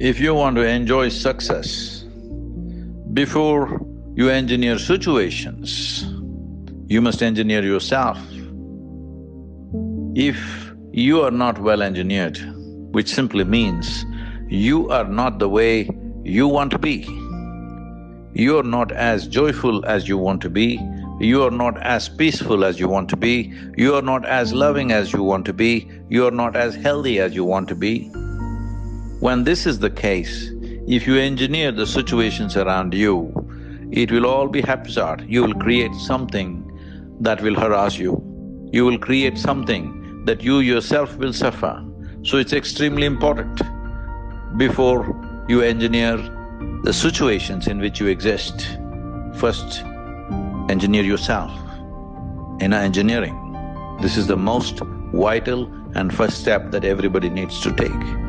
If you want to enjoy success, before you engineer situations, you must engineer yourself. If you are not well engineered, which simply means you are not the way you want to be, you are not as joyful as you want to be, you are not as peaceful as you want to be, you are not as loving as you want to be, you are not as healthy as you want to be. When this is the case, if you engineer the situations around you, it will all be haphazard. You will create something that will harass you. You will create something that you yourself will suffer. So it's extremely important before you engineer the situations in which you exist. First, engineer yourself. Inner Engineering, this is the most vital and first step that everybody needs to take.